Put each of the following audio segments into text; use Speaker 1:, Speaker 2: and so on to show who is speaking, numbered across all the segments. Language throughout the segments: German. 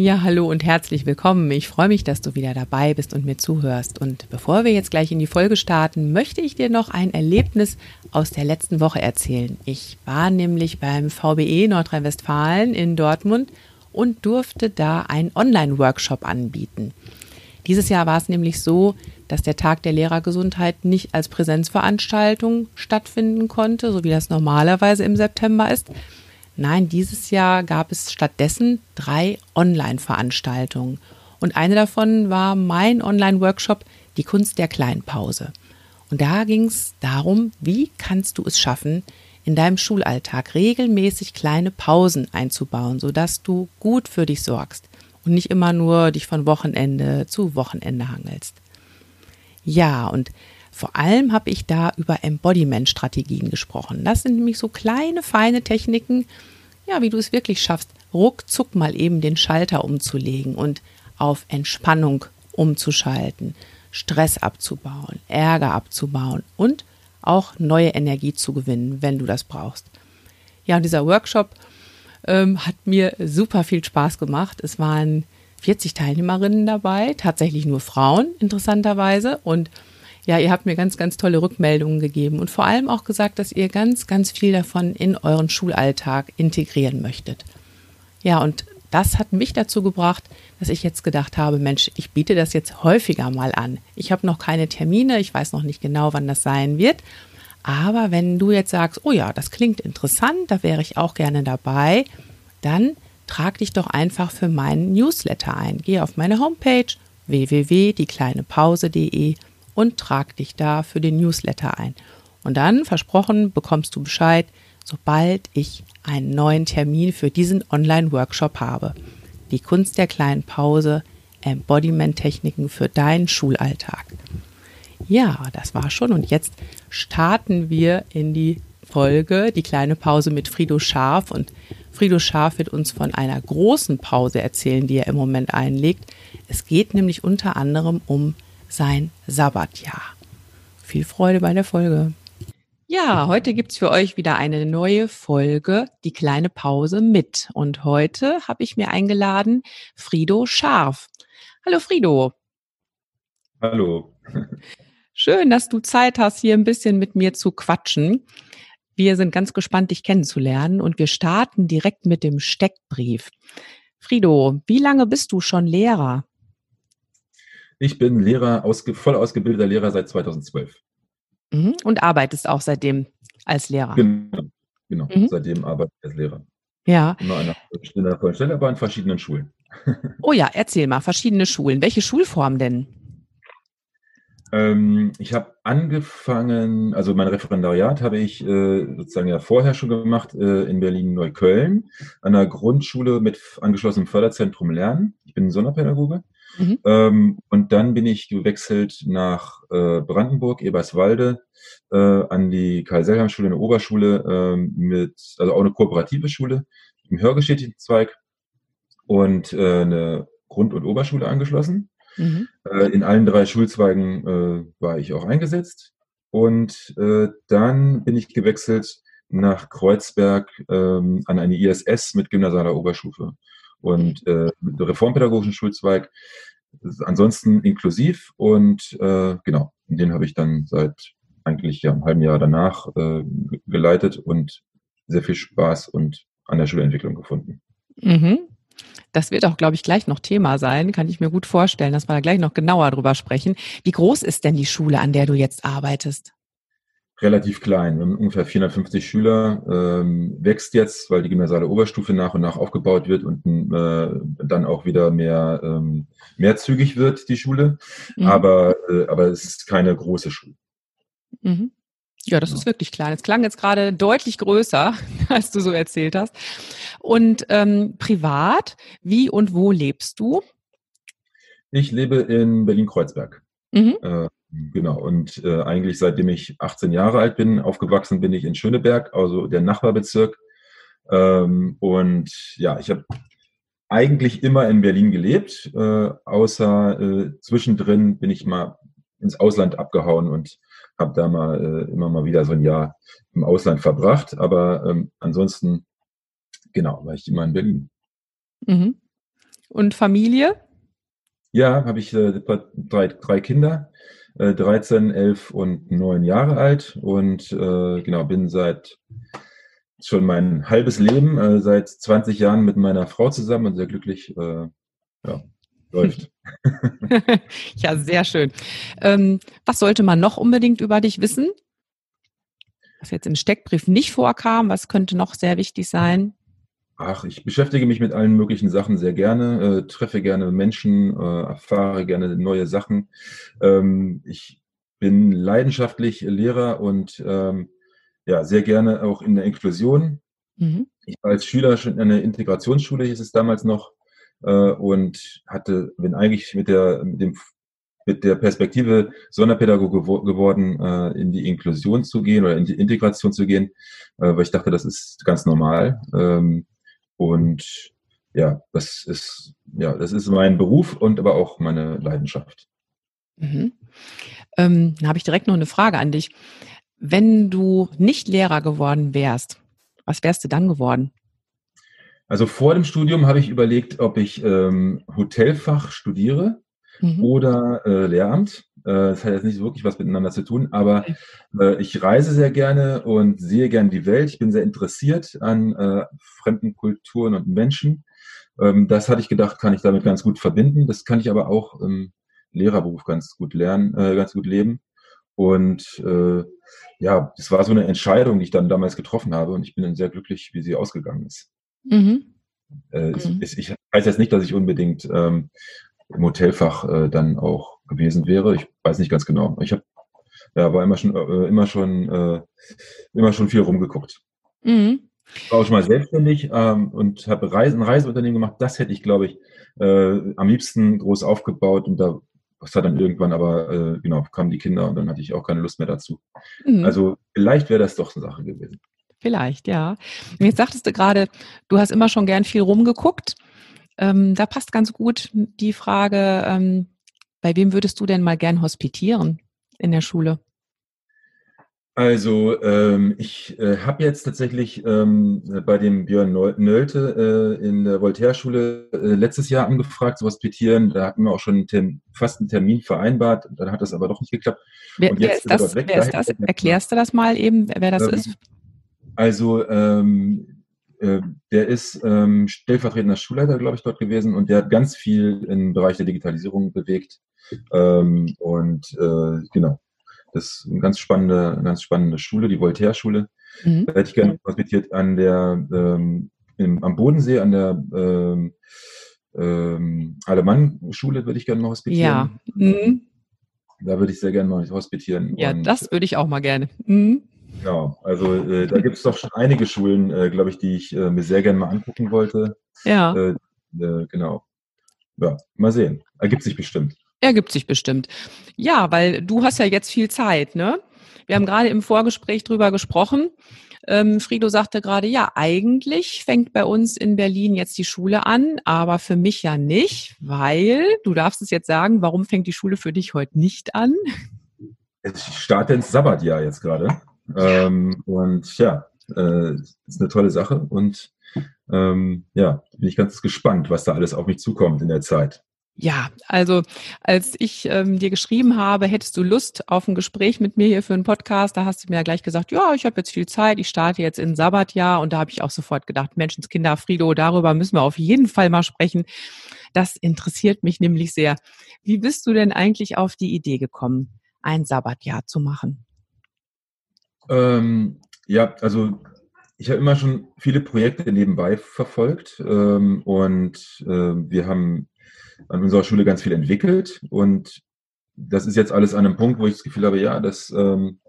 Speaker 1: Ja, hallo und herzlich willkommen. Ich freue mich, dass du wieder dabei bist und mir zuhörst. Und bevor wir jetzt gleich in die Folge starten, möchte ich dir noch ein Erlebnis aus der letzten Woche erzählen. Ich war nämlich beim VBE Nordrhein-Westfalen in Dortmund und durfte da einen Online-Workshop anbieten. Dieses Jahr war es nämlich so, dass der Tag der Lehrergesundheit nicht als Präsenzveranstaltung stattfinden konnte, so wie das normalerweise im September ist. Nein, dieses Jahr gab es stattdessen drei Online-Veranstaltungen. Und eine davon war mein Online-Workshop Die Kunst der Kleinpause. Und da ging es darum, wie kannst du es schaffen, in deinem Schulalltag regelmäßig kleine Pausen einzubauen, sodass du gut für dich sorgst und nicht immer nur dich von Wochenende zu Wochenende hangelst. Ja, und vor allem habe ich da über Embodiment-Strategien gesprochen. Das sind nämlich so kleine, feine Techniken, ja, wie du es wirklich schaffst, ruckzuck mal eben den Schalter umzulegen und auf Entspannung umzuschalten, Stress abzubauen, Ärger abzubauen und auch neue Energie zu gewinnen, wenn du das brauchst. Ja, und dieser Workshop ähm, hat mir super viel Spaß gemacht. Es waren 40 Teilnehmerinnen dabei, tatsächlich nur Frauen, interessanterweise. Und ja, ihr habt mir ganz, ganz tolle Rückmeldungen gegeben und vor allem auch gesagt, dass ihr ganz, ganz viel davon in euren Schulalltag integrieren möchtet. Ja, und das hat mich dazu gebracht, dass ich jetzt gedacht habe, Mensch, ich biete das jetzt häufiger mal an. Ich habe noch keine Termine, ich weiß noch nicht genau, wann das sein wird. Aber wenn du jetzt sagst, oh ja, das klingt interessant, da wäre ich auch gerne dabei, dann trag dich doch einfach für meinen Newsletter ein. Geh auf meine Homepage www.diekleinepause.de und trag dich da für den Newsletter ein. Und dann, versprochen, bekommst du Bescheid, sobald ich einen neuen Termin für diesen Online-Workshop habe. Die Kunst der kleinen Pause, Embodiment-Techniken für deinen Schulalltag. Ja, das war schon. Und jetzt starten wir in die Folge, die kleine Pause mit Frido Scharf. Und Frido Scharf wird uns von einer großen Pause erzählen, die er im Moment einlegt. Es geht nämlich unter anderem um sein Sabbatjahr. Viel Freude bei der Folge. Ja, heute gibt's für euch wieder eine neue Folge, die kleine Pause mit. Und heute habe ich mir eingeladen Frido Scharf. Hallo Frido.
Speaker 2: Hallo.
Speaker 1: Schön, dass du Zeit hast, hier ein bisschen mit mir zu quatschen. Wir sind ganz gespannt, dich kennenzulernen und wir starten direkt mit dem Steckbrief. Frido, wie lange bist du schon Lehrer?
Speaker 2: Ich bin Lehrer, ausge, voll ausgebildeter Lehrer seit 2012.
Speaker 1: Mhm. Und arbeitest auch seitdem als Lehrer?
Speaker 2: Genau, genau. Mhm. seitdem arbeite ich als Lehrer.
Speaker 1: Ja.
Speaker 2: Immer an einer vollen Stelle, aber an verschiedenen Schulen.
Speaker 1: Oh ja, erzähl mal, verschiedene Schulen. Welche Schulform denn?
Speaker 2: Ähm, ich habe angefangen, also mein Referendariat habe ich äh, sozusagen ja vorher schon gemacht äh, in Berlin-Neukölln an der Grundschule mit angeschlossenem Förderzentrum Lernen. Ich bin Sonderpädagoge. Mhm. Ähm, und dann bin ich gewechselt nach äh, Brandenburg, Eberswalde, äh, an die Karl-Sellheim-Schule, eine Oberschule äh, mit, also auch eine kooperative Schule im hörgeschädigten Zweig und äh, eine Grund- und Oberschule angeschlossen. Mhm. Äh, in allen drei Schulzweigen äh, war ich auch eingesetzt. Und dann bin ich gewechselt nach Kreuzberg ähm, an eine ISS mit gymnasialer Oberstufe und äh, mit reformpädagogischen Schulzweig. Ansonsten inklusiv und äh, genau, den habe ich dann seit eigentlich ja, einem halben Jahr danach äh, geleitet und sehr viel Spaß und an der Schulentwicklung gefunden.
Speaker 1: Mhm. Das wird auch, glaube ich, gleich noch Thema sein. Kann ich mir gut vorstellen, dass wir da gleich noch genauer drüber sprechen. Wie groß ist denn die Schule, an der du jetzt arbeitest?
Speaker 2: Relativ klein, ungefähr 450 Schüler, ähm, wächst jetzt, weil die gymnasiale Oberstufe nach und nach aufgebaut wird und äh, dann auch wieder mehr, ähm, mehrzügig wird, die Schule. Mhm. Aber, äh, aber es ist keine große Schule.
Speaker 1: Mhm. Ja, das ja. ist wirklich klein. Es klang jetzt gerade deutlich größer, als du so erzählt hast. Und ähm, privat, wie und wo lebst du?
Speaker 2: Ich lebe in Berlin-Kreuzberg. Mhm. Äh, genau. Und äh, eigentlich seitdem ich 18 Jahre alt bin, aufgewachsen bin ich in Schöneberg, also der Nachbarbezirk. Ähm, und ja, ich habe eigentlich immer in Berlin gelebt, äh, außer äh, zwischendrin bin ich mal ins Ausland abgehauen und habe da mal äh, immer mal wieder so ein Jahr im Ausland verbracht. Aber ähm, ansonsten, genau, war ich immer in Berlin.
Speaker 1: Mhm. Und Familie?
Speaker 2: Ja, habe ich äh, drei, drei Kinder, äh, 13, 11 und 9 Jahre alt und äh, genau, bin seit schon mein halbes Leben, äh, seit 20 Jahren mit meiner Frau zusammen und sehr glücklich. Äh, ja, läuft.
Speaker 1: ja, sehr schön. Ähm, was sollte man noch unbedingt über dich wissen? Was jetzt im Steckbrief nicht vorkam, was könnte noch sehr wichtig sein?
Speaker 2: Ach, ich beschäftige mich mit allen möglichen Sachen sehr gerne, äh, treffe gerne Menschen, äh, erfahre gerne neue Sachen. Ähm, ich bin leidenschaftlich Lehrer und ähm, ja, sehr gerne auch in der Inklusion. Mhm. Ich war als Schüler schon in einer Integrationsschule, hieß es damals noch, äh, und hatte, bin eigentlich mit der, mit dem mit der Perspektive Sonderpädagoge geworden, äh, in die Inklusion zu gehen oder in die Integration zu gehen, äh, weil ich dachte, das ist ganz normal. Ähm, und ja, das ist, ja, das ist mein Beruf und aber auch meine Leidenschaft.
Speaker 1: Mhm. Ähm, dann habe ich direkt noch eine Frage an dich. Wenn du nicht Lehrer geworden wärst, was wärst du dann geworden?
Speaker 2: Also vor dem Studium habe ich überlegt, ob ich ähm, Hotelfach studiere mhm. oder äh, Lehramt. Äh, das hat jetzt nicht wirklich was miteinander zu tun, aber äh, ich reise sehr gerne und sehe gerne die Welt. Ich bin sehr interessiert an äh, fremden Kulturen und Menschen. Ähm, das hatte ich gedacht, kann ich damit ganz gut verbinden. Das kann ich aber auch im Lehrerberuf ganz gut lernen, äh, ganz gut leben. Und äh, ja, das war so eine Entscheidung, die ich dann damals getroffen habe und ich bin dann sehr glücklich, wie sie ausgegangen ist. Mhm. Äh, mhm. Ich, ich weiß jetzt nicht, dass ich unbedingt ähm, im Hotelfach äh, dann auch gewesen wäre. Ich weiß nicht ganz genau. Ich habe ja, war immer schon, äh, immer schon, äh, immer schon viel rumgeguckt. Mhm. War auch schon mal selbstständig ähm, und habe Reisen, ein Reiseunternehmen gemacht. Das hätte ich, glaube ich, äh, am liebsten groß aufgebaut und da das hat dann irgendwann aber, äh, genau, kamen die Kinder und dann hatte ich auch keine Lust mehr dazu. Mhm. Also vielleicht wäre das doch eine Sache gewesen.
Speaker 1: Vielleicht, ja. Und jetzt sagtest du gerade, du hast immer schon gern viel rumgeguckt. Ähm, da passt ganz gut die Frage, ähm, bei wem würdest du denn mal gern hospitieren in der Schule?
Speaker 2: Also ähm, ich äh, habe jetzt tatsächlich ähm, bei dem Björn Nölte äh, in der Voltaire-Schule äh, letztes Jahr angefragt zu hospitieren. Da hatten wir auch schon einen fast einen Termin vereinbart. Dann hat das aber doch nicht geklappt.
Speaker 1: Wer, wer ist, das, wer ist das? Erklärst du das mal eben, wer das ähm, ist?
Speaker 2: Also ähm, äh, der ist ähm, stellvertretender Schulleiter, glaube ich, dort gewesen und der hat ganz viel im Bereich der Digitalisierung bewegt. Ähm, und äh, genau, das ist eine ganz spannende, eine ganz spannende Schule, die Voltaire-Schule. Mhm. Da hätte ich gerne hospitiert an der ähm, im, am Bodensee, an der ähm, ähm, Alemann-Schule würde ich gerne mal hospitieren. Ja. Mhm. Da würde ich sehr gerne mal hospitieren.
Speaker 1: Ja, und, das würde ich auch mal gerne. Mhm.
Speaker 2: Genau, also äh, da gibt es doch schon einige Schulen, äh, glaube ich, die ich äh, mir sehr gerne mal angucken wollte.
Speaker 1: Ja.
Speaker 2: Äh, äh, genau. Ja, mal sehen. Ergibt sich bestimmt.
Speaker 1: Ergibt sich bestimmt. Ja, weil du hast ja jetzt viel Zeit, ne? Wir haben gerade im Vorgespräch drüber gesprochen. Ähm, Frido sagte gerade, ja, eigentlich fängt bei uns in Berlin jetzt die Schule an, aber für mich ja nicht, weil, du darfst es jetzt sagen, warum fängt die Schule für dich heute nicht an?
Speaker 2: Ich starte ins Sabbatjahr jetzt gerade. Ähm, und ja, äh, ist eine tolle Sache und ähm, ja, bin ich ganz gespannt, was da alles auf mich zukommt in der Zeit.
Speaker 1: Ja, also als ich ähm, dir geschrieben habe, hättest du Lust auf ein Gespräch mit mir hier für einen Podcast, da hast du mir ja gleich gesagt, ja, ich habe jetzt viel Zeit, ich starte jetzt in Sabbatjahr und da habe ich auch sofort gedacht, Menschenskinder, Frido, darüber müssen wir auf jeden Fall mal sprechen. Das interessiert mich nämlich sehr. Wie bist du denn eigentlich auf die Idee gekommen, ein Sabbatjahr zu machen?
Speaker 2: Ähm, ja, also ich habe immer schon viele Projekte nebenbei verfolgt ähm, und äh, wir haben an unserer Schule ganz viel entwickelt und das ist jetzt alles an einem Punkt, wo ich das Gefühl habe, ja, das, ähm,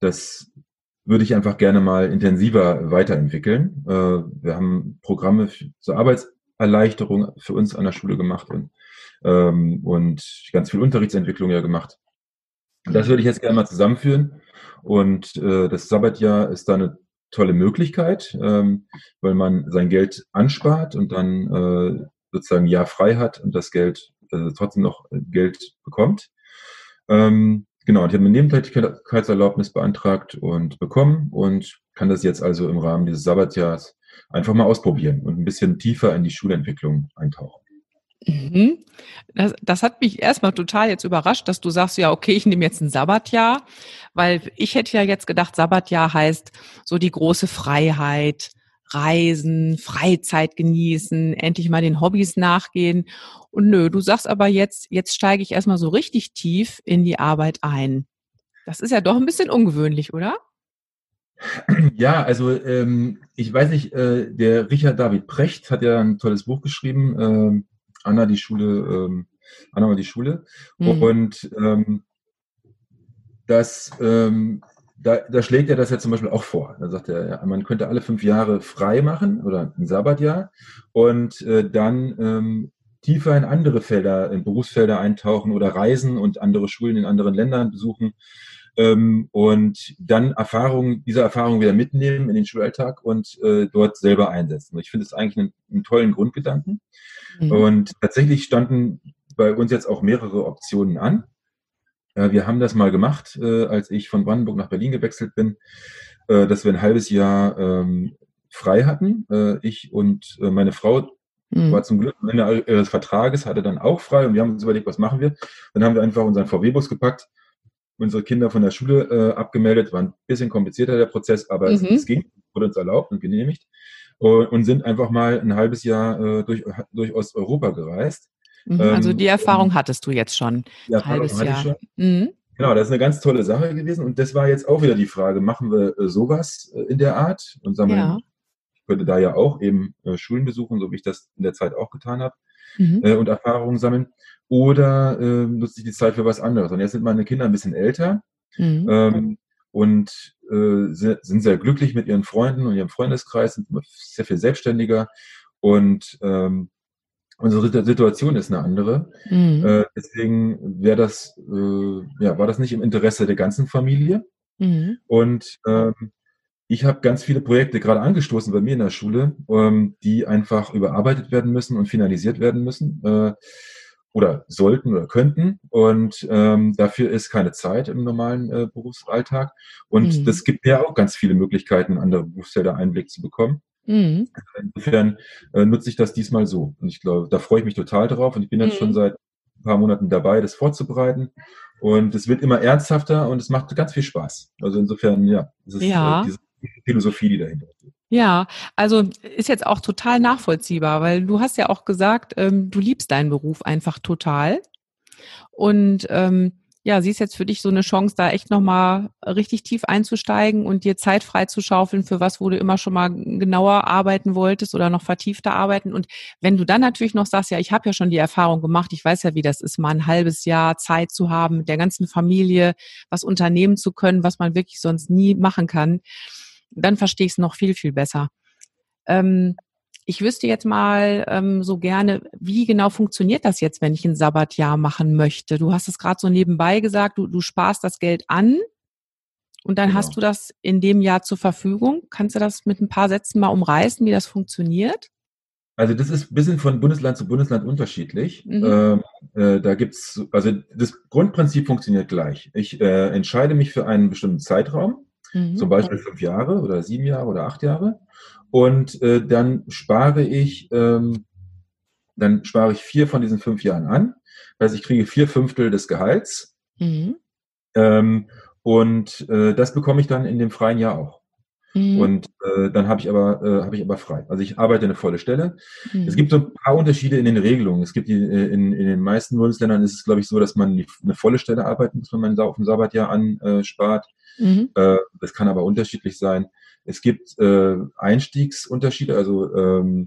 Speaker 2: das würde ich einfach gerne mal intensiver weiterentwickeln. Äh, wir haben Programme zur Arbeitserleichterung für uns an der Schule gemacht und, ähm, und ganz viel Unterrichtsentwicklung ja gemacht. Das würde ich jetzt gerne mal zusammenführen. Und äh, das Sabbatjahr ist da eine tolle Möglichkeit, ähm, weil man sein Geld anspart und dann äh, sozusagen Jahr frei hat und das Geld äh, trotzdem noch Geld bekommt. Ähm, genau, ich habe eine Nebentätigkeitserlaubnis beantragt und bekommen und kann das jetzt also im Rahmen dieses Sabbatjahrs einfach mal ausprobieren und ein bisschen tiefer in die Schulentwicklung eintauchen.
Speaker 1: Mhm. Das, das hat mich erstmal total jetzt überrascht, dass du sagst, ja, okay, ich nehme jetzt ein Sabbatjahr, weil ich hätte ja jetzt gedacht, Sabbatjahr heißt so die große Freiheit, Reisen, Freizeit genießen, endlich mal den Hobbys nachgehen. Und nö, du sagst aber jetzt, jetzt steige ich erstmal so richtig tief in die Arbeit ein. Das ist ja doch ein bisschen ungewöhnlich, oder?
Speaker 2: Ja, also ähm, ich weiß nicht, äh, der Richard David Precht hat ja ein tolles Buch geschrieben, ähm, Anna die Schule, ähm, Anna war die Schule. Mhm. Und ähm, das, ähm, da, da schlägt er das ja zum Beispiel auch vor. Da sagt er, ja, man könnte alle fünf Jahre frei machen oder ein Sabbatjahr und äh, dann ähm, tiefer in andere Felder, in Berufsfelder eintauchen oder reisen und andere Schulen in anderen Ländern besuchen ähm, und dann Erfahrungen, diese Erfahrungen wieder mitnehmen in den Schulalltag und äh, dort selber einsetzen. Ich finde es eigentlich einen, einen tollen Grundgedanken. Mhm. Und tatsächlich standen bei uns jetzt auch mehrere Optionen an. Äh, wir haben das mal gemacht, äh, als ich von Brandenburg nach Berlin gewechselt bin, äh, dass wir ein halbes Jahr ähm, frei hatten. Äh, ich und äh, meine Frau mhm. war zum Glück am Ende ihres Vertrages, hatte dann auch frei und wir haben uns überlegt, was machen wir. Dann haben wir einfach unseren VW-Bus gepackt, unsere Kinder von der Schule äh, abgemeldet, war ein bisschen komplizierter der Prozess, aber mhm. es, es, ging, wurde uns erlaubt und genehmigt und, und sind einfach mal ein halbes Jahr äh, durch, durch Osteuropa gereist.
Speaker 1: Mhm, also die ähm, Erfahrung hattest du jetzt schon.
Speaker 2: Ja, halbes Jahr. Schon. Mhm. Genau, das ist eine ganz tolle Sache gewesen. Und das war jetzt auch wieder die Frage, machen wir äh, sowas äh, in der Art und sammeln, ja. ich könnte da ja auch eben äh, Schulen besuchen, so wie ich das in der Zeit auch getan habe, mhm. äh, und Erfahrungen sammeln. Oder äh, nutze ich die Zeit für was anderes. Und jetzt sind meine Kinder ein bisschen älter. Mhm. Ähm, und äh, sind sehr glücklich mit ihren Freunden und ihrem Freundeskreis, sind sehr viel selbstständiger und ähm, unsere Situation ist eine andere. Mhm. Äh, deswegen wäre das, äh, ja, war das nicht im Interesse der ganzen Familie. Mhm. Und ähm, ich habe ganz viele Projekte gerade angestoßen bei mir in der Schule, ähm, die einfach überarbeitet werden müssen und finalisiert werden müssen. Äh, oder sollten oder könnten. Und ähm, dafür ist keine Zeit im normalen äh, Berufsalltag. Und mhm. das gibt ja auch ganz viele Möglichkeiten, andere Berufsfelder Einblick zu bekommen. Mhm. Insofern äh, nutze ich das diesmal so. Und ich glaube, da freue ich mich total drauf. Und ich bin jetzt schon mhm. seit ein paar Monaten dabei, das vorzubereiten. Und es wird immer ernsthafter und es macht ganz viel Spaß. Also insofern, ja, es ist
Speaker 1: ja.
Speaker 2: Äh, diese Philosophie, die dahinter steht.
Speaker 1: Ja, also ist jetzt auch total nachvollziehbar, weil du hast ja auch gesagt, ähm, du liebst deinen Beruf einfach total. Und ähm, ja, siehst jetzt für dich so eine Chance, da echt nochmal richtig tief einzusteigen und dir Zeit frei zu schaufeln für was, wo du immer schon mal genauer arbeiten wolltest oder noch vertiefter arbeiten. Und wenn du dann natürlich noch sagst, ja, ich habe ja schon die Erfahrung gemacht, ich weiß ja, wie das ist, mal ein halbes Jahr Zeit zu haben, mit der ganzen Familie was unternehmen zu können, was man wirklich sonst nie machen kann dann verstehe ich es noch viel, viel besser. Ähm, ich wüsste jetzt mal ähm, so gerne, wie genau funktioniert das jetzt, wenn ich ein Sabbatjahr machen möchte? Du hast es gerade so nebenbei gesagt, du, du sparst das Geld an und dann genau. hast du das in dem Jahr zur Verfügung. Kannst du das mit ein paar Sätzen mal umreißen, wie das funktioniert?
Speaker 2: Also das ist ein bisschen von Bundesland zu Bundesland unterschiedlich. Mhm. Ähm, äh, da gibt's, also das Grundprinzip funktioniert gleich. Ich äh, entscheide mich für einen bestimmten Zeitraum mhm. zum Beispiel fünf Jahre oder sieben Jahre oder acht Jahre. Und äh, dann spare ich, ähm, dann spare ich vier von diesen fünf Jahren an. Das heißt, ich kriege vier Fünftel des Gehalts. Mhm. Ähm, und äh, das bekomme ich dann in dem freien Jahr auch. Mhm. Und äh, dann habe ich aber äh, habe ich aber frei. Also ich arbeite eine volle Stelle. Mhm. Es gibt so ein paar Unterschiede in den Regelungen. Es gibt die, äh, in, in den meisten Bundesländern ist es glaube ich so, dass man eine volle Stelle arbeiten muss, wenn man auf dem Sabbatjahr anspart. Mhm. Äh, das kann aber unterschiedlich sein. Es gibt äh, Einstiegsunterschiede, also ähm,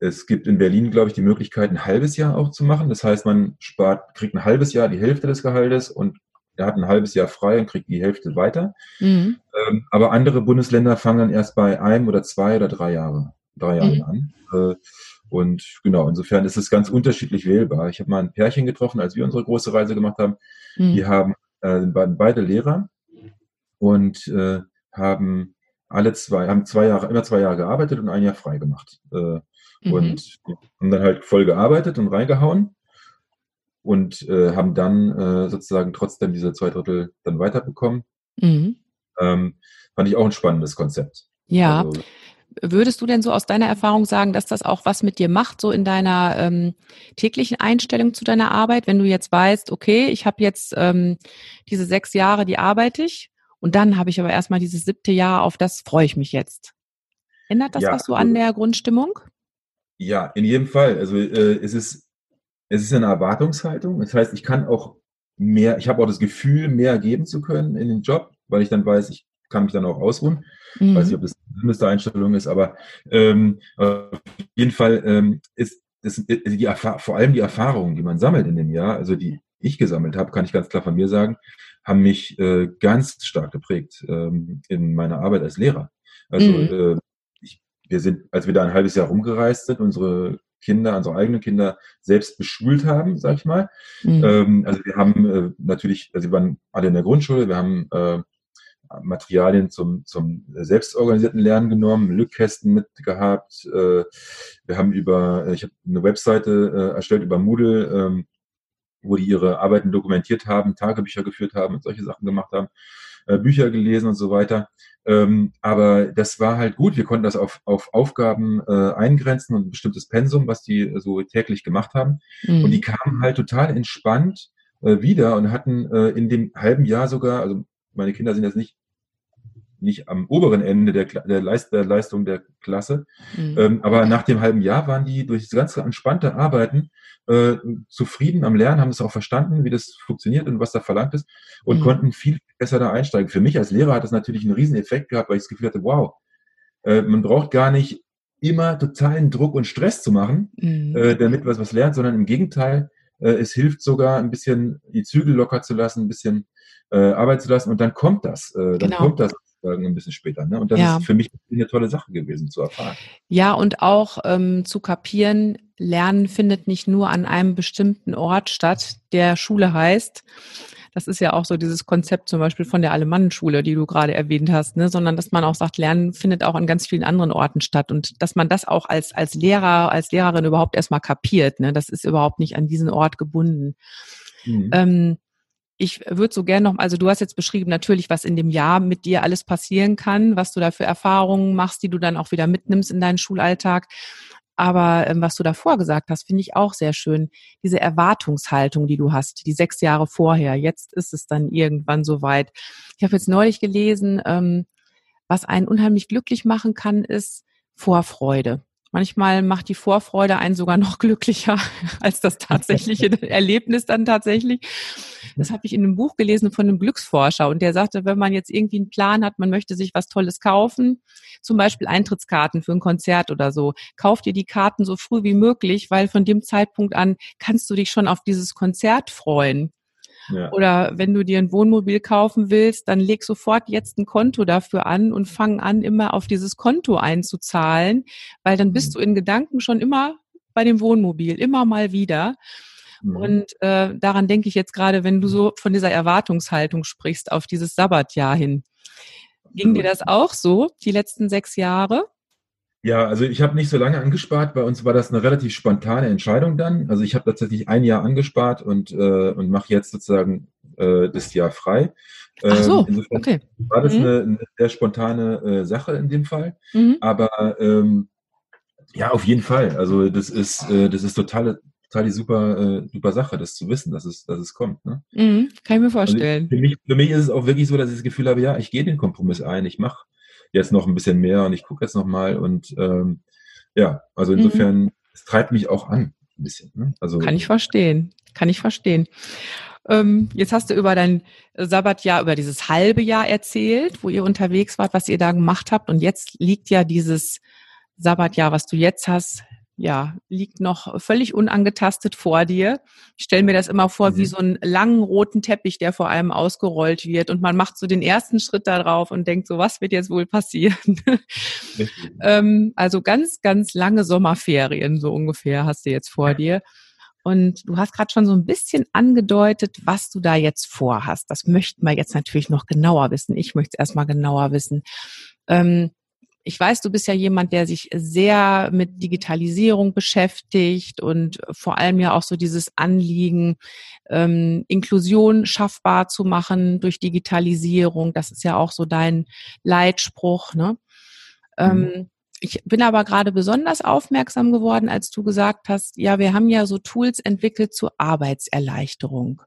Speaker 2: es gibt in Berlin, glaube ich, die Möglichkeit, ein halbes Jahr auch zu machen. Das heißt, man spart, kriegt ein halbes Jahr die Hälfte des Gehaltes und er hat ein halbes Jahr frei und kriegt die Hälfte weiter. Mhm. Ähm, aber andere Bundesländer fangen dann erst bei einem oder zwei oder drei Jahre, drei Jahren mhm. an. Äh, und genau, insofern ist es ganz unterschiedlich wählbar. Ich habe mal ein Pärchen getroffen, als wir unsere große Reise gemacht haben. Mhm. Die haben äh, beide Lehrer und äh, haben alle zwei, haben zwei Jahre, immer zwei Jahre gearbeitet und ein Jahr frei gemacht. Äh, mhm. Und haben dann halt voll gearbeitet und reingehauen und äh, haben dann äh, sozusagen trotzdem diese zwei Drittel dann weiterbekommen. Mhm. Ähm, fand ich auch ein spannendes Konzept.
Speaker 1: Ja. Also, Würdest du denn so aus deiner Erfahrung sagen, dass das auch was mit dir macht, so in deiner ähm, täglichen Einstellung zu deiner Arbeit, wenn du jetzt weißt, okay, ich habe jetzt ähm, diese sechs Jahre, die arbeite ich und dann habe ich aber erstmal dieses siebte Jahr, auf das freue ich mich jetzt. Ändert das ja, was so an der Grundstimmung?
Speaker 2: Ja, in jedem Fall. Also äh, es ist es ist eine Erwartungshaltung. Das heißt, ich kann auch mehr, ich habe auch das Gefühl, mehr geben zu können in den Job, weil ich dann weiß, ich kann mich dann auch ausruhen. Mhm. Weiß nicht, ob das die dümmste Einstellung ist, aber ähm, auf jeden Fall ähm, ist, ist die vor allem die Erfahrungen, die man sammelt in dem Jahr, also die ich gesammelt habe, kann ich ganz klar von mir sagen, haben mich äh, ganz stark geprägt ähm, in meiner Arbeit als Lehrer. Also mhm. äh, ich, wir sind, als wir da ein halbes Jahr rumgereist sind, unsere Kinder, unsere eigenen Kinder selbst beschult haben, sag ich mal. Mhm. Ähm, also wir haben äh, natürlich, also wir waren alle in der Grundschule, wir haben äh, Materialien zum, zum selbstorganisierten Lernen genommen, Lückkästen mitgehabt. Äh, wir haben über, ich habe eine Webseite äh, erstellt über Moodle, ähm, wo die ihre Arbeiten dokumentiert haben, Tagebücher geführt haben und solche Sachen gemacht haben, äh, Bücher gelesen und so weiter. Ähm, aber das war halt gut. Wir konnten das auf, auf Aufgaben äh, eingrenzen und ein bestimmtes Pensum, was die so täglich gemacht haben. Mhm. Und die kamen halt total entspannt äh, wieder und hatten äh, in dem halben Jahr sogar, also meine Kinder sind jetzt nicht nicht am oberen Ende der, der, Leist, der Leistung der Klasse. Mhm. Ähm, aber nach dem halben Jahr waren die durch das ganze entspannte Arbeiten äh, zufrieden am Lernen, haben es auch verstanden, wie das funktioniert und was da verlangt ist und mhm. konnten viel besser da einsteigen. Für mich als Lehrer hat das natürlich einen riesen Effekt gehabt, weil ich das Gefühl hatte, wow, äh, man braucht gar nicht immer totalen Druck und Stress zu machen, mhm. äh, damit man was lernt, sondern im Gegenteil, äh, es hilft sogar ein bisschen die Zügel locker zu lassen, ein bisschen äh, Arbeit zu lassen und dann kommt das. Äh, dann genau. kommt das ein bisschen später. Ne? Und das ja. ist für mich eine tolle Sache gewesen zu erfahren.
Speaker 1: Ja, und auch ähm, zu kapieren, Lernen findet nicht nur an einem bestimmten Ort statt, der Schule heißt. Das ist ja auch so dieses Konzept zum Beispiel von der Alemannenschule, die du gerade erwähnt hast, ne? sondern dass man auch sagt, Lernen findet auch an ganz vielen anderen Orten statt und dass man das auch als, als Lehrer, als Lehrerin überhaupt erstmal kapiert. Ne? Das ist überhaupt nicht an diesen Ort gebunden. Mhm. Ähm, ich würde so gerne noch, also du hast jetzt beschrieben natürlich, was in dem Jahr mit dir alles passieren kann, was du da für Erfahrungen machst, die du dann auch wieder mitnimmst in deinen Schulalltag. Aber ähm, was du davor gesagt hast, finde ich auch sehr schön. Diese Erwartungshaltung, die du hast, die sechs Jahre vorher. Jetzt ist es dann irgendwann soweit. Ich habe jetzt neulich gelesen, ähm, was einen unheimlich glücklich machen kann, ist Vorfreude. Manchmal macht die Vorfreude einen sogar noch glücklicher als das tatsächliche Erlebnis dann tatsächlich. Das habe ich in einem Buch gelesen von einem Glücksforscher und der sagte, wenn man jetzt irgendwie einen Plan hat, man möchte sich was Tolles kaufen, zum Beispiel Eintrittskarten für ein Konzert oder so, kauf dir die Karten so früh wie möglich, weil von dem Zeitpunkt an kannst du dich schon auf dieses Konzert freuen. Ja. Oder wenn du dir ein Wohnmobil kaufen willst, dann leg sofort jetzt ein Konto dafür an und fang an, immer auf dieses Konto einzuzahlen, weil dann bist mhm. du in Gedanken schon immer bei dem Wohnmobil, immer mal wieder. Mhm. Und äh, daran denke ich jetzt gerade, wenn du so von dieser Erwartungshaltung sprichst auf dieses Sabbatjahr hin. Ging dir das auch so, die letzten sechs Jahre?
Speaker 2: Ja, also ich habe nicht so lange angespart. Bei uns war das eine relativ spontane Entscheidung dann. Also ich habe tatsächlich ein Jahr angespart und, äh, und mache jetzt sozusagen äh, das Jahr frei.
Speaker 1: Ach so, ähm, okay.
Speaker 2: War das mhm. eine, eine, sehr spontane äh, Sache in dem Fall. Mhm. Aber ähm, ja, auf jeden Fall. Also das ist, äh, das ist totale, total die super, äh, super Sache, das zu wissen, dass es, dass es kommt. Ne?
Speaker 1: Mhm, kann ich mir vorstellen.
Speaker 2: Also für, mich, für mich ist es auch wirklich so, dass ich das Gefühl habe, ja, ich gehe den Kompromiss ein, ich mache jetzt noch ein bisschen mehr und ich gucke jetzt noch mal und ähm, ja, also mhm. insofern, mhm. es treibt mich auch an ein bisschen. Ne?
Speaker 1: Also, Kann ich verstehen, kann ich verstehen. Ähm, jetzt hast du über dein Sabbatjahr, über dieses halbe Jahr erzählt, wo ihr unterwegs wart, was ihr da gemacht habt und jetzt liegt ja dieses Sabbatjahr, was du jetzt hast, ja, liegt noch völlig unangetastet vor dir. Ich stelle mir das immer vor mhm. wie so einen langen roten Teppich, der vor allem ausgerollt wird und man macht so den ersten Schritt da drauf und denkt so, was wird jetzt wohl passieren? ähm, also ganz, ganz lange Sommerferien, so ungefähr, hast du jetzt vor dir. Und du hast gerade schon so ein bisschen angedeutet, was du da jetzt vorhast. Das möchten wir jetzt natürlich noch genauer wissen. Ich möchte es erstmal genauer wissen. Ähm, ich weiß, du bist ja jemand, der sich sehr mit Digitalisierung beschäftigt und vor allem ja auch so dieses Anliegen, ähm, Inklusion schaffbar zu machen durch Digitalisierung. Das ist ja auch so dein Leitspruch. Ne? Ähm, mhm. Ähm, ich bin aber gerade besonders aufmerksam geworden, als du gesagt hast, ja, wir haben ja so Tools entwickelt zur Arbeitserleichterung.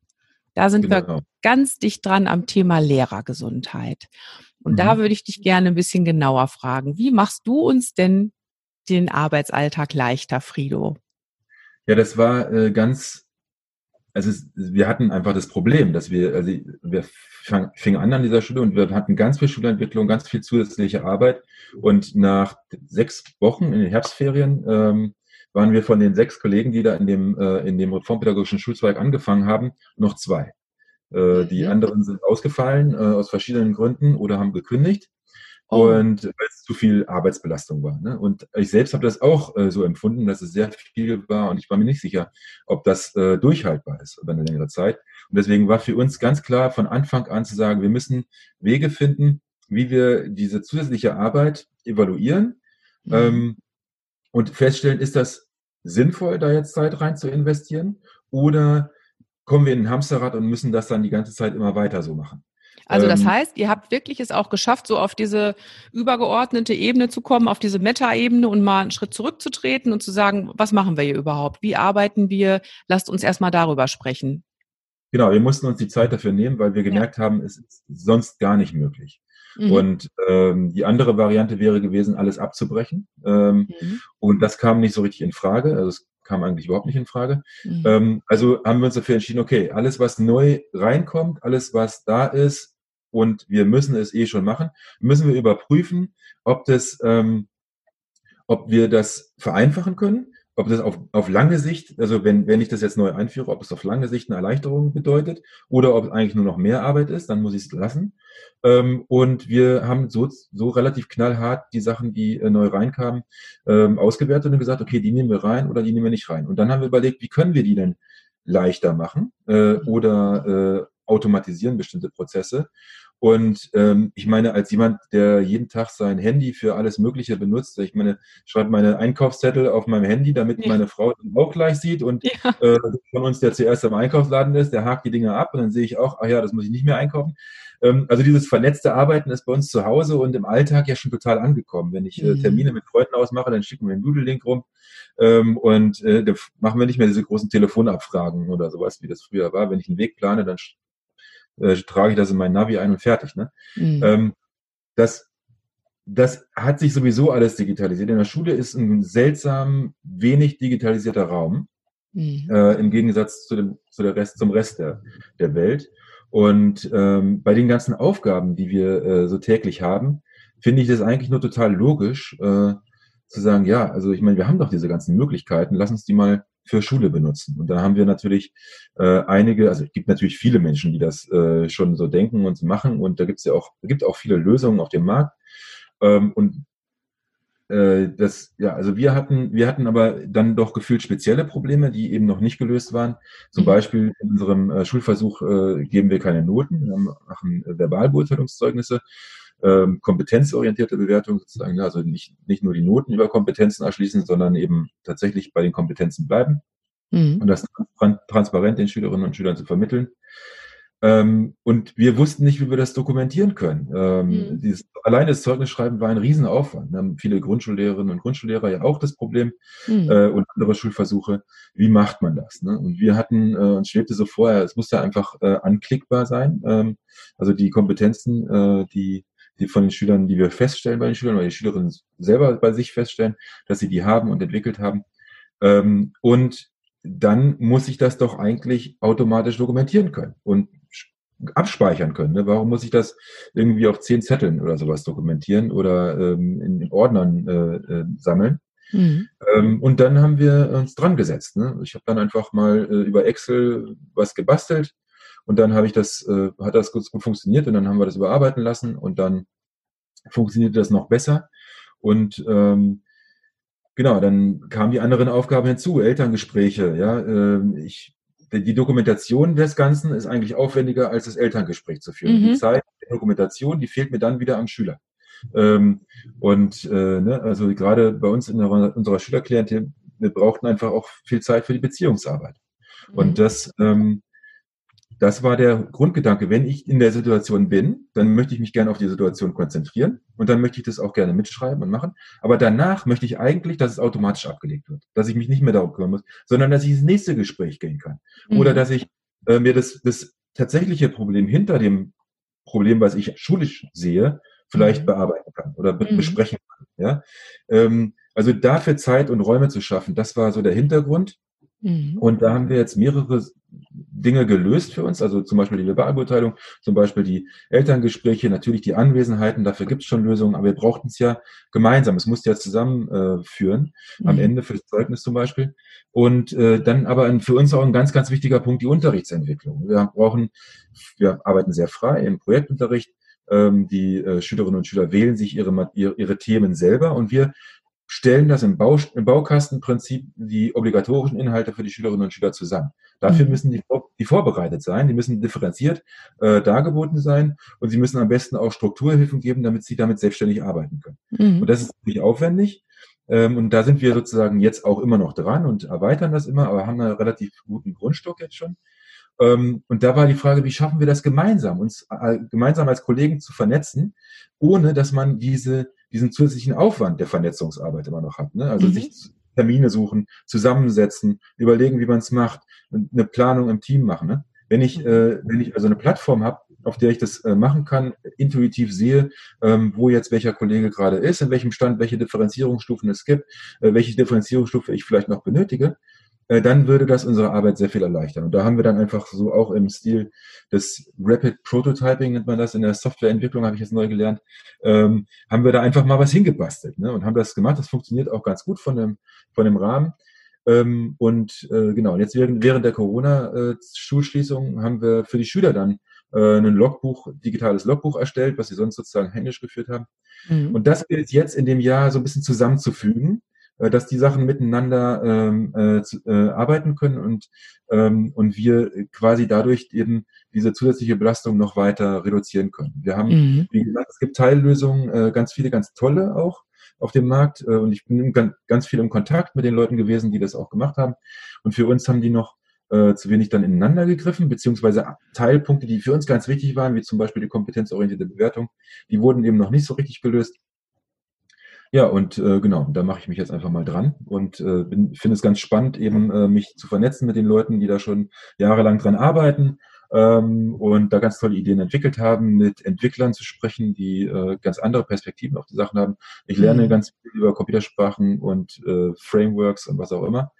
Speaker 1: Da sind genau. wir ganz dicht dran am Thema Lehrergesundheit. Und mhm. da würde ich dich gerne ein bisschen genauer fragen. Wie machst du uns denn den Arbeitsalltag leichter, Frido?
Speaker 2: Ja, das war äh, ganz, also es, wir hatten einfach das Problem, dass wir, also wir fingen an an dieser Schule und wir hatten ganz viel Schulentwicklung, ganz viel zusätzliche Arbeit. Und nach sechs Wochen in den Herbstferien ähm, waren wir von den sechs Kollegen, die da in dem, äh, in dem reformpädagogischen Schulzweig angefangen haben, noch zwei. Äh, die mhm. anderen sind ausgefallen äh, aus verschiedenen Gründen oder haben gekündigt. Oh. Und weil es zu viel Arbeitsbelastung war. Ne? Und ich selbst habe das auch äh, so empfunden, dass es sehr viel war und ich war mir nicht sicher, ob das äh, durchhaltbar ist über eine längere Zeit. Und deswegen war für uns ganz klar von Anfang an zu sagen, wir müssen Wege finden, wie wir diese zusätzliche Arbeit evaluieren mhm. ähm, und feststellen, ist das sinnvoll, da jetzt Zeit rein zu investieren oder kommen wir in ein Hamsterrad und müssen das dann die ganze Zeit immer weiter so machen.
Speaker 1: Also das ähm, heißt, ihr habt wirklich es auch geschafft, so auf diese übergeordnete Ebene zu kommen, auf diese Meta-Ebene und mal einen Schritt zurückzutreten und zu sagen, was machen wir hier überhaupt? Wie arbeiten wir? Lasst uns erstmal darüber sprechen.
Speaker 2: Genau, wir mussten uns die Zeit dafür nehmen, weil wir gemerkt ja. haben, es ist sonst gar nicht möglich. Mhm. Und ähm, die andere Variante wäre gewesen, alles abzubrechen. Ähm, mhm. Und das kam nicht so richtig in Frage. Also es kam eigentlich überhaupt nicht in Frage. Mhm. Ähm, also haben wir uns dafür entschieden, okay, alles, was neu reinkommt, alles, was da ist, und wir müssen es eh schon machen, müssen wir überprüfen, ob das, ähm, ob wir das vereinfachen können, ob das auf, auf lange Sicht, also wenn, wenn ich das jetzt neu einführe, ob es auf lange Sicht eine Erleichterung bedeutet oder ob es eigentlich nur noch mehr Arbeit ist, dann muss ich es lassen. Ähm, und wir haben so, so relativ knallhart die Sachen, die äh, neu reinkamen, ähm, ausgewertet und gesagt, okay, die nehmen wir rein oder die nehmen wir nicht rein. Und dann haben wir überlegt, wie können wir die denn leichter machen äh, oder äh, automatisieren bestimmte Prozesse. Und ähm, ich meine, als jemand, der jeden Tag sein Handy für alles Mögliche benutzt, ich meine, schreibe meine Einkaufszettel auf meinem Handy, damit ja. meine Frau den auch gleich sieht und ja. äh, von uns, der zuerst am Einkaufsladen ist, der hakt die Dinge ab und dann sehe ich auch, ach ja, das muss ich nicht mehr einkaufen. Ähm, also dieses vernetzte Arbeiten ist bei uns zu Hause und im Alltag ja schon total angekommen. Wenn ich äh, mhm. Termine mit Freunden ausmache, dann schicken wir einen Doodle-Link rum ähm, und äh, da machen wir nicht mehr diese großen Telefonabfragen oder sowas, wie das früher war. Wenn ich einen Weg plane, dann äh, trage ich das in mein Navi ein und fertig. Ne? Mhm. Ähm, das, das hat sich sowieso alles digitalisiert. In der Schule ist ein seltsam wenig digitalisierter Raum, mhm. äh, im Gegensatz zu dem, zu der Rest, zum Rest der, der Welt. Und ähm, bei den ganzen Aufgaben, die wir äh, so täglich haben, finde ich das eigentlich nur total logisch, äh, zu sagen, ja, also ich meine, wir haben doch diese ganzen Möglichkeiten, lass uns die mal für Schule benutzen. Und da haben wir natürlich äh, einige, also es gibt natürlich viele Menschen, die das äh, schon so denken und so machen. Und da gibt es ja auch, gibt auch viele Lösungen auf dem Markt. Ähm, und äh, das, ja, also wir hatten, wir hatten aber dann doch gefühlt spezielle Probleme, die eben noch nicht gelöst waren. Zum mhm. Beispiel in unserem äh, Schulversuch äh, geben wir keine Noten, wir machen Verbalbeurteilungszeugnisse ähm, kompetenzorientierte Bewertung sozusagen, ne? also nicht, nicht nur die Noten über Kompetenzen erschließen, sondern eben tatsächlich bei den Kompetenzen bleiben mhm. und das transparent den Schülerinnen und Schülern zu vermitteln. Ähm, und wir wussten nicht, wie wir das dokumentieren können. Ähm, mhm. dieses, allein das Zeugnisschreiben war ein Riesenaufwand. Da haben viele Grundschullehrerinnen und Grundschullehrer ja auch das Problem mhm. äh, und andere Schulversuche. Wie macht man das? Ne? Und wir hatten, äh, uns schwebte so vorher, es musste einfach äh, anklickbar sein. Ähm, also die Kompetenzen, äh, die die von den Schülern, die wir feststellen bei den Schülern, weil die Schülerinnen selber bei sich feststellen, dass sie die haben und entwickelt haben. Ähm, und dann muss ich das doch eigentlich automatisch dokumentieren können und abspeichern können. Ne? Warum muss ich das irgendwie auf zehn Zetteln oder sowas dokumentieren oder ähm, in, in Ordnern äh, äh, sammeln? Mhm. Ähm, und dann haben wir uns dran gesetzt. Ne? Ich habe dann einfach mal äh, über Excel was gebastelt und dann habe ich das, äh, hat das gut, gut funktioniert und dann haben wir das überarbeiten lassen und dann funktionierte das noch besser. Und ähm, genau, dann kamen die anderen Aufgaben hinzu, Elterngespräche. Ja, äh, ich, die Dokumentation des Ganzen ist eigentlich aufwendiger, als das Elterngespräch zu führen. Mhm. Die Zeit der Dokumentation, die fehlt mir dann wieder am Schüler. Ähm, und äh, ne, also gerade bei uns in der, unserer Schülerklientel, wir brauchten einfach auch viel Zeit für die Beziehungsarbeit. Mhm. Und das ähm, das war der Grundgedanke. Wenn ich in der Situation bin, dann möchte ich mich gerne auf die Situation konzentrieren und dann möchte ich das auch gerne mitschreiben und machen. Aber danach möchte ich eigentlich, dass es automatisch abgelegt wird, dass ich mich nicht mehr darum kümmern muss, sondern dass ich ins nächste Gespräch gehen kann. Mhm. Oder dass ich äh, mir das, das tatsächliche Problem hinter dem Problem, was ich schulisch sehe, vielleicht mhm. bearbeiten kann oder be mhm. besprechen kann. Ja? Ähm, also dafür Zeit und Räume zu schaffen, das war so der Hintergrund. Mhm. Und da haben wir jetzt mehrere Dinge gelöst für uns, also zum Beispiel die Verbalbeurteilung, zum Beispiel die Elterngespräche, natürlich die Anwesenheiten, dafür gibt es schon Lösungen, aber wir brauchten es ja gemeinsam, es musste ja zusammenführen, äh, mhm. am Ende für das Zeugnis zum Beispiel. Und äh, dann aber ein, für uns auch ein ganz, ganz wichtiger Punkt, die Unterrichtsentwicklung. Wir brauchen, wir arbeiten sehr frei im Projektunterricht, ähm, die äh, Schülerinnen und Schüler wählen sich ihre, ihre Themen selber und wir stellen das im, Bau, im Baukastenprinzip die obligatorischen Inhalte für die Schülerinnen und Schüler zusammen. Dafür mhm. müssen die, die vorbereitet sein, die müssen differenziert äh, dargeboten sein und sie müssen am besten auch Strukturhilfen geben, damit sie damit selbstständig arbeiten können. Mhm. Und das ist natürlich aufwendig. Ähm, und da sind wir sozusagen jetzt auch immer noch dran und erweitern das immer, aber haben einen relativ guten Grundstock jetzt schon. Ähm, und da war die Frage, wie schaffen wir das gemeinsam, uns äh, gemeinsam als Kollegen zu vernetzen, ohne dass man diese diesen zusätzlichen Aufwand der Vernetzungsarbeit immer noch hat. Ne? Also mhm. sich Termine suchen, zusammensetzen, überlegen, wie man es macht, eine Planung im Team machen. Ne? Wenn ich, mhm. äh, wenn ich also eine Plattform habe, auf der ich das äh, machen kann, intuitiv sehe, ähm, wo jetzt welcher Kollege gerade ist, in welchem Stand, welche Differenzierungsstufen es gibt, äh, welche Differenzierungsstufe ich vielleicht noch benötige. Äh, dann würde das unsere Arbeit sehr viel erleichtern. Und da haben wir dann einfach so auch im Stil des Rapid Prototyping, nennt man das in der Softwareentwicklung, habe ich jetzt neu gelernt, ähm, haben wir da einfach mal was hingebastelt ne? und haben das gemacht. Das funktioniert auch ganz gut von dem, von dem Rahmen. Ähm, und äh, genau, jetzt während, während der Corona-Schulschließung haben wir für die Schüler dann äh, ein Logbuch, digitales Logbuch erstellt, was sie sonst sozusagen händisch geführt haben. Mhm. Und das gilt jetzt in dem Jahr so ein bisschen zusammenzufügen dass die Sachen miteinander ähm, äh, äh, arbeiten können und, ähm, und wir quasi dadurch eben diese zusätzliche Belastung noch weiter reduzieren können. Wir haben, mhm. wie gesagt, es gibt Teillösungen, äh, ganz viele, ganz tolle auch auf dem Markt äh, und ich bin ganz, ganz viel im Kontakt mit den Leuten gewesen, die das auch gemacht haben. Und für uns haben die noch äh, zu wenig dann ineinander gegriffen, beziehungsweise Teilpunkte, die für uns ganz wichtig waren, wie zum Beispiel die kompetenzorientierte Bewertung, die wurden eben noch nicht so richtig gelöst. Ja, und äh, genau, da mache ich mich jetzt einfach mal dran und äh, finde es ganz spannend, eben äh, mich zu vernetzen mit den Leuten, die da schon jahrelang dran arbeiten ähm, und da ganz tolle Ideen entwickelt haben, mit Entwicklern zu sprechen, die äh, ganz andere Perspektiven auf die Sachen haben. Ich lerne mhm. ganz viel über Computersprachen und äh, Frameworks und was auch immer.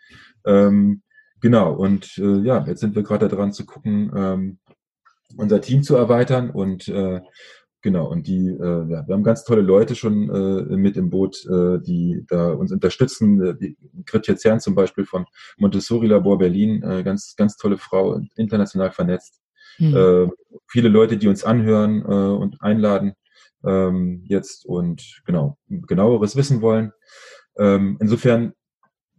Speaker 2: Ähm, genau, und äh, ja, jetzt sind wir gerade daran zu gucken, ähm, unser Team zu erweitern und äh, Genau, und die, äh, ja, wir haben ganz tolle Leute schon äh, mit im Boot, äh, die da uns unterstützen. Äh, die Gritja Zern zum Beispiel vom Montessori Labor Berlin, äh, ganz, ganz tolle Frau, international vernetzt. Mhm. Äh, viele Leute, die uns anhören äh, und einladen ähm, jetzt und genau, genaueres wissen wollen. Ähm, insofern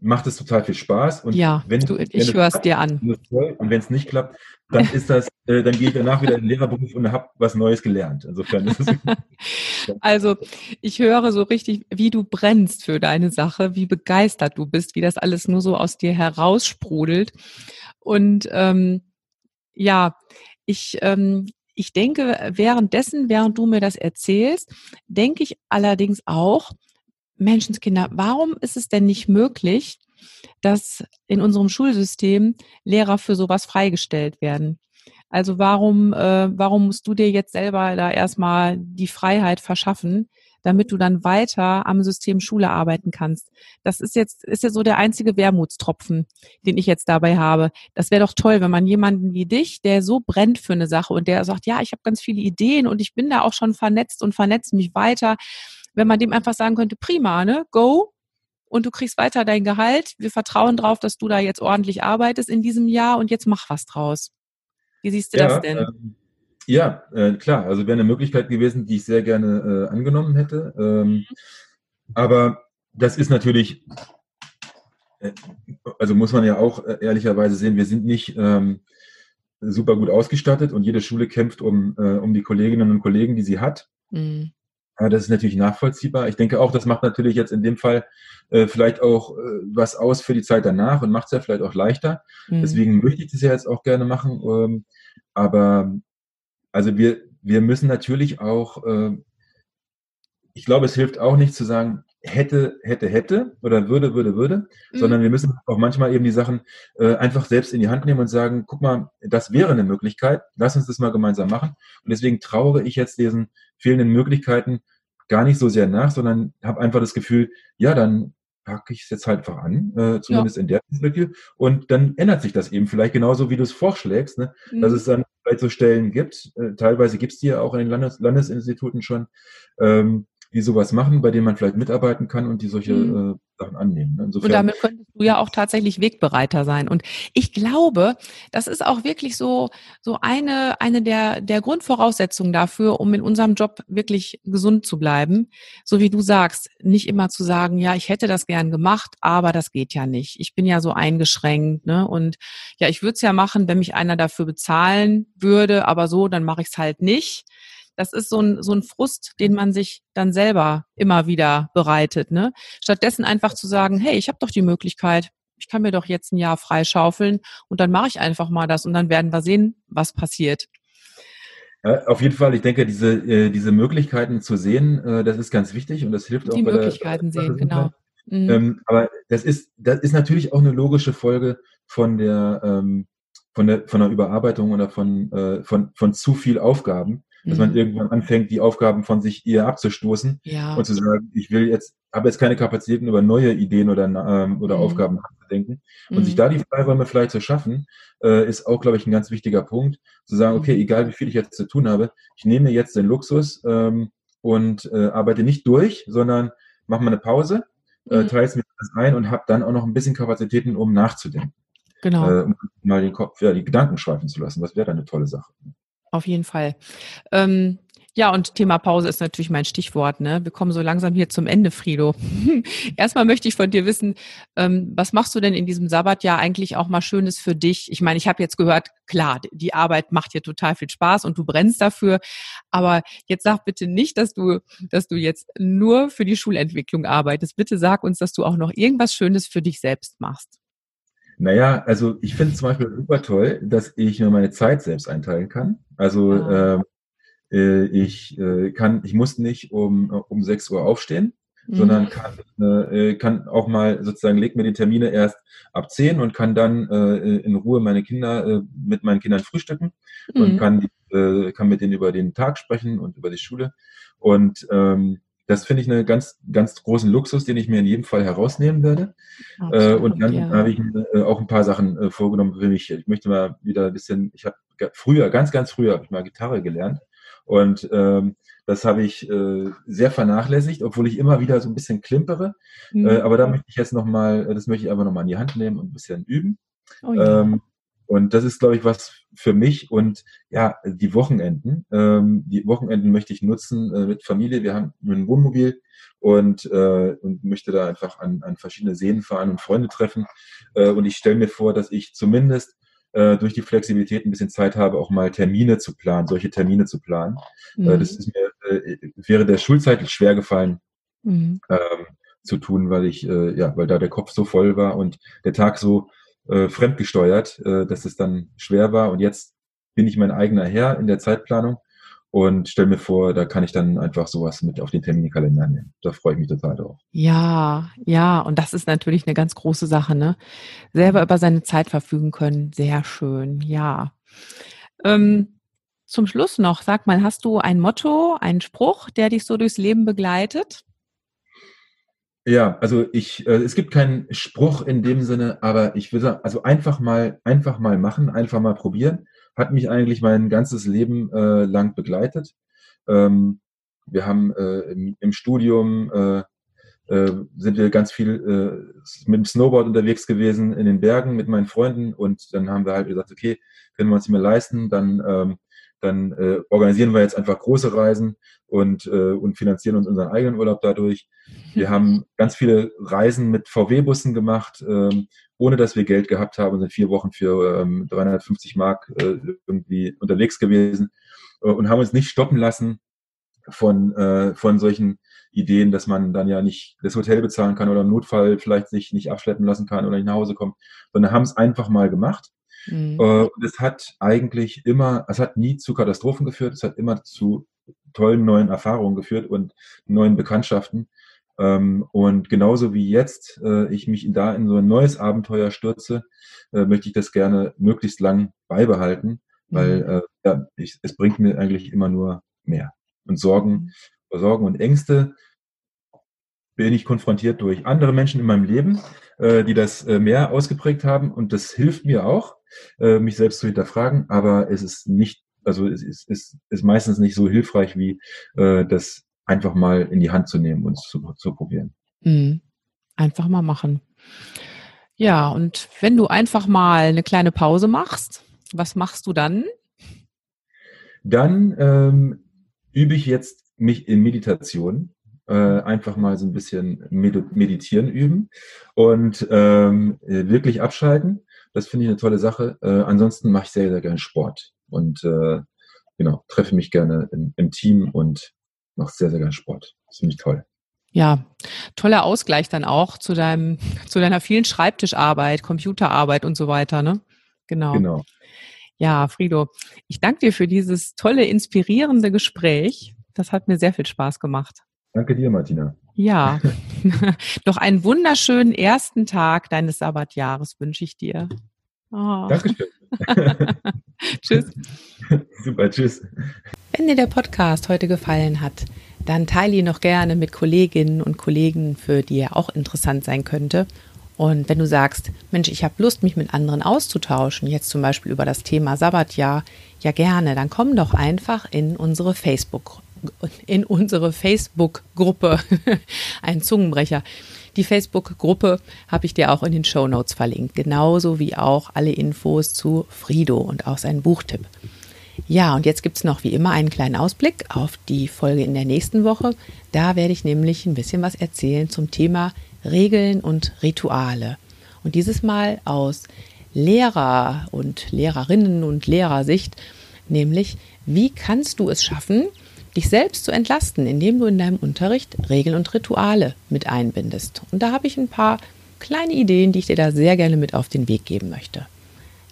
Speaker 2: macht es total viel Spaß.
Speaker 1: Und ja, wenn, du, ich höre es dir an.
Speaker 2: Und wenn es nicht klappt, dann ist das, äh, dann gehe ich danach wieder in den Lehrerberuf und habe was Neues gelernt. Insofern ist es.
Speaker 1: also ich höre so richtig, wie du brennst für deine Sache, wie begeistert du bist, wie das alles nur so aus dir heraussprudelt. Und ähm, ja, ich ähm, ich denke, währenddessen, während du mir das erzählst, denke ich allerdings auch, Menschenskinder, warum ist es denn nicht möglich, dass in unserem Schulsystem Lehrer für sowas freigestellt werden? Also warum, äh, warum musst du dir jetzt selber da erstmal die Freiheit verschaffen, damit du dann weiter am System Schule arbeiten kannst? Das ist jetzt, ist ja so der einzige Wermutstropfen, den ich jetzt dabei habe. Das wäre doch toll, wenn man jemanden wie dich, der so brennt für eine Sache und der sagt, ja, ich habe ganz viele Ideen und ich bin da auch schon vernetzt und vernetze mich weiter wenn man dem einfach sagen könnte, prima, ne, go. Und du kriegst weiter dein Gehalt. Wir vertrauen darauf, dass du da jetzt ordentlich arbeitest in diesem Jahr und jetzt mach was draus. Wie siehst du ja, das denn? Ähm,
Speaker 2: ja, äh, klar. Also wäre eine Möglichkeit gewesen, die ich sehr gerne äh, angenommen hätte. Ähm, mhm. Aber das ist natürlich, äh, also muss man ja auch äh, ehrlicherweise sehen, wir sind nicht ähm, super gut ausgestattet und jede Schule kämpft um, äh, um die Kolleginnen und Kollegen, die sie hat. Mhm. Ja, das ist natürlich nachvollziehbar. Ich denke auch, das macht natürlich jetzt in dem Fall äh, vielleicht auch äh, was aus für die Zeit danach und macht es ja vielleicht auch leichter. Mhm. Deswegen möchte ich das ja jetzt auch gerne machen. Ähm, aber also wir, wir müssen natürlich auch, äh, ich glaube, es hilft auch nicht zu sagen, hätte, hätte, hätte oder würde, würde, würde, mhm. sondern wir müssen auch manchmal eben die Sachen äh, einfach selbst in die Hand nehmen und sagen, guck mal, das wäre eine Möglichkeit, lass uns das mal gemeinsam machen. Und deswegen trauere ich jetzt diesen fehlenden Möglichkeiten gar nicht so sehr nach, sondern habe einfach das Gefühl, ja, dann packe ich es jetzt halt einfach an, äh, zumindest ja. in der Perspektive. Und dann ändert sich das eben vielleicht genauso, wie du es vorschlägst, ne? Mhm. dass es dann vielleicht so Stellen gibt. Äh, teilweise gibt es die ja auch in den Landes Landesinstituten schon, ähm, die sowas machen, bei denen man vielleicht mitarbeiten kann und die solche mhm. äh, Sachen annehmen.
Speaker 1: Ne? Insofern, und damit könntest du ja auch tatsächlich Wegbereiter sein. Und ich glaube, das ist auch wirklich so, so eine, eine der, der Grundvoraussetzungen dafür, um in unserem Job wirklich gesund zu bleiben. So wie du sagst, nicht immer zu sagen, ja, ich hätte das gern gemacht, aber das geht ja nicht. Ich bin ja so eingeschränkt, ne? Und ja, ich würde es ja machen, wenn mich einer dafür bezahlen würde, aber so, dann mache ich es halt nicht das ist so ein, so ein Frust, den man sich dann selber immer wieder bereitet. Ne? Stattdessen einfach zu sagen, hey, ich habe doch die Möglichkeit, ich kann mir doch jetzt ein Jahr freischaufeln und dann mache ich einfach mal das und dann werden wir sehen, was passiert.
Speaker 2: Ja, auf jeden Fall, ich denke, diese, äh, diese Möglichkeiten zu sehen, äh, das ist ganz wichtig und das hilft
Speaker 1: die
Speaker 2: auch.
Speaker 1: Die Möglichkeiten der, sehen, genau.
Speaker 2: Mhm. Ähm, aber das ist, das ist natürlich auch eine logische Folge von der, ähm, von der, von der Überarbeitung oder von, äh, von, von zu viel Aufgaben dass man mhm. irgendwann anfängt, die Aufgaben von sich eher abzustoßen
Speaker 1: ja.
Speaker 2: und zu sagen, ich will jetzt, habe jetzt keine Kapazitäten über neue Ideen oder, ähm, oder mhm. Aufgaben nachzudenken. Und mhm. sich da die Freiräume vielleicht zu schaffen, äh, ist auch, glaube ich, ein ganz wichtiger Punkt, zu sagen, okay, mhm. egal wie viel ich jetzt zu tun habe, ich nehme jetzt den Luxus ähm, und äh, arbeite nicht durch, sondern mache mal eine Pause, äh, mhm. teile es mir das ein und habe dann auch noch ein bisschen Kapazitäten, um nachzudenken.
Speaker 1: Genau.
Speaker 2: Äh, um mal den Kopf, ja, die Gedanken schweifen zu lassen. Das wäre dann eine tolle Sache.
Speaker 1: Auf jeden Fall. Ähm, ja, und Thema Pause ist natürlich mein Stichwort. Ne? Wir kommen so langsam hier zum Ende, Frido. Erstmal möchte ich von dir wissen, ähm, was machst du denn in diesem Sabbatjahr eigentlich auch mal Schönes für dich? Ich meine, ich habe jetzt gehört, klar, die Arbeit macht dir total viel Spaß und du brennst dafür. Aber jetzt sag bitte nicht, dass du, dass du jetzt nur für die Schulentwicklung arbeitest. Bitte sag uns, dass du auch noch irgendwas Schönes für dich selbst machst.
Speaker 2: Naja, also ich finde zum Beispiel super toll, dass ich mir meine Zeit selbst einteilen kann. Also ah. äh, ich äh, kann, ich muss nicht um, um 6 Uhr aufstehen, mhm. sondern kann, äh, kann auch mal sozusagen, leg mir die Termine erst ab 10 und kann dann äh, in Ruhe meine Kinder äh, mit meinen Kindern frühstücken mhm. und kann, äh, kann mit denen über den Tag sprechen und über die Schule. Und ähm, das finde ich einen ganz, ganz großen Luxus, den ich mir in jedem Fall herausnehmen werde. Absolut, äh, und dann ja. habe ich äh, auch ein paar Sachen äh, vorgenommen für mich. Ich möchte mal wieder ein bisschen, ich habe früher, ganz, ganz früher habe ich mal Gitarre gelernt. Und ähm, das habe ich äh, sehr vernachlässigt, obwohl ich immer wieder so ein bisschen klimpere. Mhm. Äh, aber da möchte ich jetzt nochmal, das möchte ich einfach nochmal in die Hand nehmen und ein bisschen üben. Oh, ja. ähm, und das ist, glaube ich, was für mich und ja, die Wochenenden. Ähm, die Wochenenden möchte ich nutzen äh, mit Familie. Wir haben ein Wohnmobil und, äh, und möchte da einfach an, an verschiedene Seen fahren und Freunde treffen. Äh, und ich stelle mir vor, dass ich zumindest äh, durch die Flexibilität ein bisschen Zeit habe, auch mal Termine zu planen, solche Termine zu planen. Äh, mhm. Das ist mir äh, während der Schulzeit schwer gefallen. Mhm. Ähm, zu tun, weil ich, äh, ja, weil da der Kopf so voll war und der Tag so äh, fremdgesteuert, äh, dass es dann schwer war. Und jetzt bin ich mein eigener Herr in der Zeitplanung und stelle mir vor, da kann ich dann einfach sowas mit auf den Terminkalender nehmen. Da freue ich mich total drauf.
Speaker 1: Ja, ja, und das ist natürlich eine ganz große Sache, ne? Selber über seine Zeit verfügen können, sehr schön, ja. Ähm, zum Schluss noch, sag mal, hast du ein Motto, einen Spruch, der dich so durchs Leben begleitet?
Speaker 2: Ja, also ich, äh, es gibt keinen Spruch in dem Sinne, aber ich will sagen, also einfach mal, einfach mal machen, einfach mal probieren, hat mich eigentlich mein ganzes Leben äh, lang begleitet. Ähm, wir haben äh, im, im, Studium äh, äh, sind wir ganz viel äh, mit dem Snowboard unterwegs gewesen in den Bergen mit meinen Freunden und dann haben wir halt gesagt, okay, können wir uns nicht mehr leisten, dann, ähm, dann äh, organisieren wir jetzt einfach große Reisen und, äh, und finanzieren uns unseren eigenen Urlaub dadurch. Wir haben ganz viele Reisen mit VW-Bussen gemacht, ähm, ohne dass wir Geld gehabt haben sind vier Wochen für ähm, 350 Mark äh, irgendwie unterwegs gewesen äh, und haben uns nicht stoppen lassen von, äh, von solchen Ideen, dass man dann ja nicht das Hotel bezahlen kann oder im Notfall vielleicht sich nicht abschleppen lassen kann oder nicht nach Hause kommt, sondern haben es einfach mal gemacht. Mhm. Äh, und es hat eigentlich immer, es hat nie zu Katastrophen geführt, es hat immer zu tollen neuen Erfahrungen geführt und neuen Bekanntschaften. Ähm, und genauso wie jetzt äh, ich mich da in so ein neues Abenteuer stürze, äh, möchte ich das gerne möglichst lang beibehalten, weil mhm. ja, ich, es bringt mir eigentlich immer nur mehr. Und Sorgen mhm. Sorgen und Ängste bin ich konfrontiert durch andere Menschen in meinem Leben, äh, die das äh, mehr ausgeprägt haben. Und das hilft mir auch, äh, mich selbst zu hinterfragen. Aber es ist nicht, also es ist, ist, ist meistens nicht so hilfreich, wie äh, das einfach mal in die Hand zu nehmen und zu, zu probieren.
Speaker 1: Mhm. Einfach mal machen. Ja, und wenn du einfach mal eine kleine Pause machst, was machst du dann?
Speaker 2: Dann ähm, übe ich jetzt mich in Meditation äh, einfach mal so ein bisschen meditieren üben und ähm, äh, wirklich abschalten. Das finde ich eine tolle Sache. Äh, ansonsten mache ich sehr, sehr gerne Sport und äh, genau, treffe mich gerne in, im Team und mache sehr, sehr gerne Sport. Das finde ich toll.
Speaker 1: Ja, toller Ausgleich dann auch zu deinem, zu deiner vielen Schreibtischarbeit, Computerarbeit und so weiter, ne? Genau. Genau. Ja, Frido, ich danke dir für dieses tolle, inspirierende Gespräch. Das hat mir sehr viel Spaß gemacht.
Speaker 2: Danke dir, Martina.
Speaker 1: Ja, noch einen wunderschönen ersten Tag deines Sabbatjahres wünsche ich dir.
Speaker 2: Oh. Dankeschön.
Speaker 1: tschüss.
Speaker 2: Super, tschüss.
Speaker 1: Wenn dir der Podcast heute gefallen hat, dann teile ihn noch gerne mit Kolleginnen und Kollegen, für die er auch interessant sein könnte. Und wenn du sagst, Mensch, ich habe Lust, mich mit anderen auszutauschen, jetzt zum Beispiel über das Thema Sabbatjahr, ja gerne, dann komm doch einfach in unsere Facebook in unsere Facebook-Gruppe. Ein Zungenbrecher. Die Facebook-Gruppe habe ich dir auch in den Show Notes verlinkt, genauso wie auch alle Infos zu Frido und auch seinen Buchtipp. Ja, und jetzt gibt es noch wie immer einen kleinen Ausblick auf die Folge in der nächsten Woche. Da werde ich nämlich ein bisschen was erzählen zum Thema Regeln und Rituale. Und dieses Mal aus Lehrer- und Lehrerinnen- und Lehrersicht, nämlich wie kannst du es schaffen, dich selbst zu entlasten, indem du in deinem Unterricht Regeln und Rituale mit einbindest. Und da habe ich ein paar kleine Ideen, die ich dir da sehr gerne mit auf den Weg geben möchte.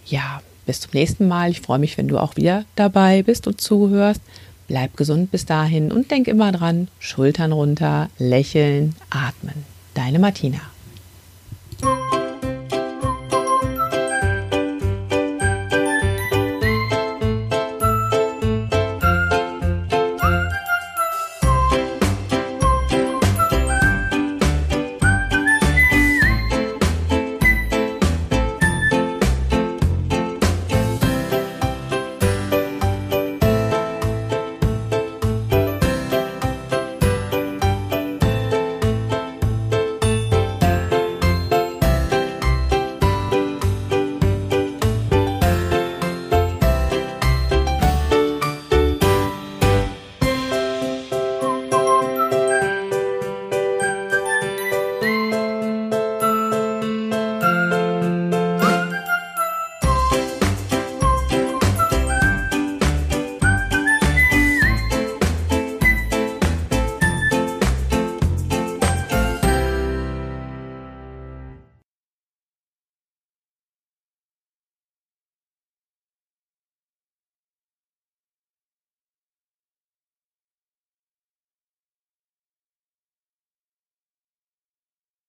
Speaker 1: Ja, bis zum nächsten Mal. Ich freue mich, wenn du auch wieder dabei bist und zuhörst. Bleib gesund bis dahin und denk immer dran, Schultern runter, lächeln, atmen. Deine Martina.